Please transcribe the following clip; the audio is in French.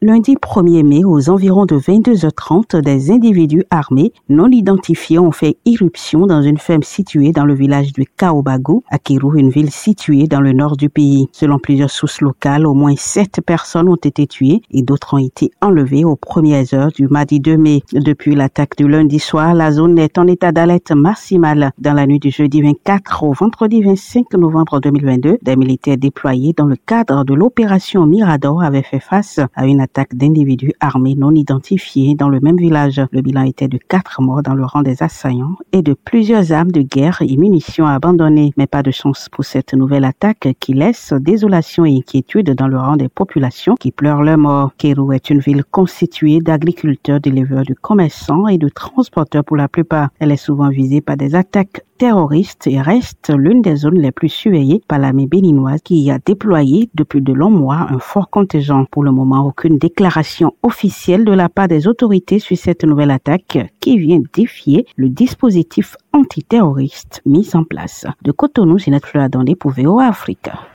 Lundi 1er mai, aux environs de 22h30, des individus armés non identifiés ont fait irruption dans une ferme située dans le village du Kaobagu, à Kirou, une ville située dans le nord du pays. Selon plusieurs sources locales, au moins sept personnes ont été tuées et d'autres ont été enlevées aux premières heures du mardi 2 mai. Depuis l'attaque du lundi soir, la zone est en état d'alerte maximale. Dans la nuit du jeudi 24 au vendredi 25 novembre 2022, des militaires déployés dans le cadre de l'opération Mirador avaient fait face à une attaque d'individus armés non identifiés dans le même village. Le bilan était de quatre morts dans le rang des assaillants et de plusieurs armes de guerre et munitions abandonnées. Mais pas de chance pour cette nouvelle attaque qui laisse désolation et inquiétude dans le rang des populations qui pleurent leur mort. Kérou est une ville constituée d'agriculteurs, d'éleveurs, de commerçants et de transporteurs pour la plupart. Elle est souvent visée par des attaques terroriste reste l'une des zones les plus surveillées par l'armée béninoise qui y a déployé depuis de longs mois un fort contingent. Pour le moment, aucune déclaration officielle de la part des autorités sur cette nouvelle attaque qui vient défier le dispositif antiterroriste mis en place. De Cotonou, Ginette Fleur pour VOA Afrique.